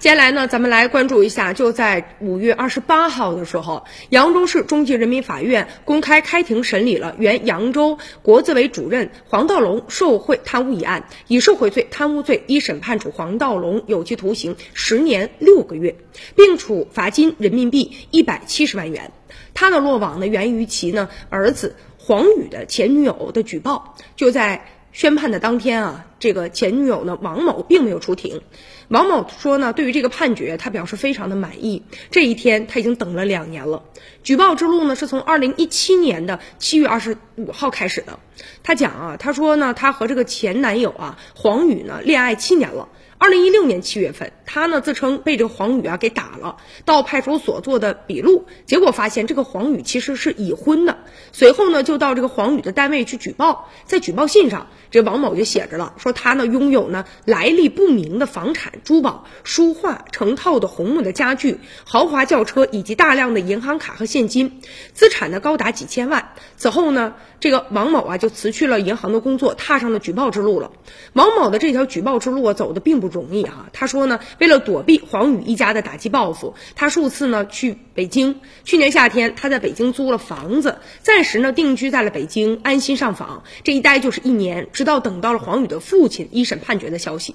接下来呢，咱们来关注一下，就在五月二十八号的时候，扬州市中级人民法院公开开庭审理了原扬州国资委主任黄道龙受贿贪污一案，以受贿罪、贪污罪，一审判处黄道龙有期徒刑十年六个月，并处罚金人民币一百七十万元。他的落网呢，源于其呢儿子黄宇的前女友的举报。就在宣判的当天啊，这个前女友呢王某并没有出庭。王某说呢，对于这个判决，他表示非常的满意。这一天他已经等了两年了。举报之路呢，是从二零一七年的七月二十五号开始的。他讲啊，他说呢，他和这个前男友啊黄宇呢恋爱七年了。二零一六年七月份，他呢自称被这个黄宇啊给打了，到派出所做的笔录，结果发现这个黄宇其实是已婚的。随后呢，就到这个黄宇的单位去举报，在举报信上，这王某就写着了，说他呢拥有呢来历不明的房产、珠宝、书画、成套的红木的家具、豪华轿车以及大量的银行卡和现金，资产呢高达几千万。此后呢，这个王某啊就辞去了银行的工作，踏上了举报之路了。王某的这条举报之路啊走的并不。容易啊！他说呢，为了躲避黄宇一家的打击报复，他数次呢去北京。去年夏天，他在北京租了房子，暂时呢定居在了北京，安心上访。这一待就是一年，直到等到了黄宇的父父亲一审判决的消息。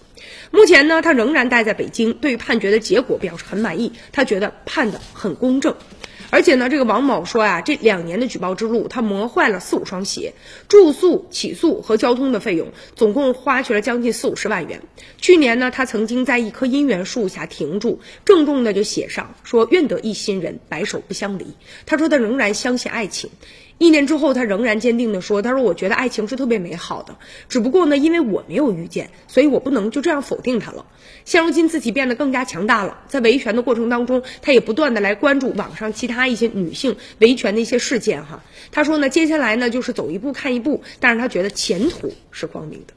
目前呢，他仍然待在北京，对于判决的结果表示很满意，他觉得判的很公正。而且呢，这个王某说呀，这两年的举报之路，他磨坏了四五双鞋，住宿、起诉和交通的费用，总共花去了将近四五十万元。去年呢，他曾经在一棵姻缘树下停住，郑重的就写上说：“愿得一心人，白首不相离。”他说他仍然相信爱情。一年之后，他仍然坚定地说：“他说，我觉得爱情是特别美好的，只不过呢，因为我没有遇见，所以我不能就这样否定他了。现如今自己变得更加强大了，在维权的过程当中，他也不断的来关注网上其他一些女性维权的一些事件哈。他说呢，接下来呢就是走一步看一步，但是他觉得前途是光明的。”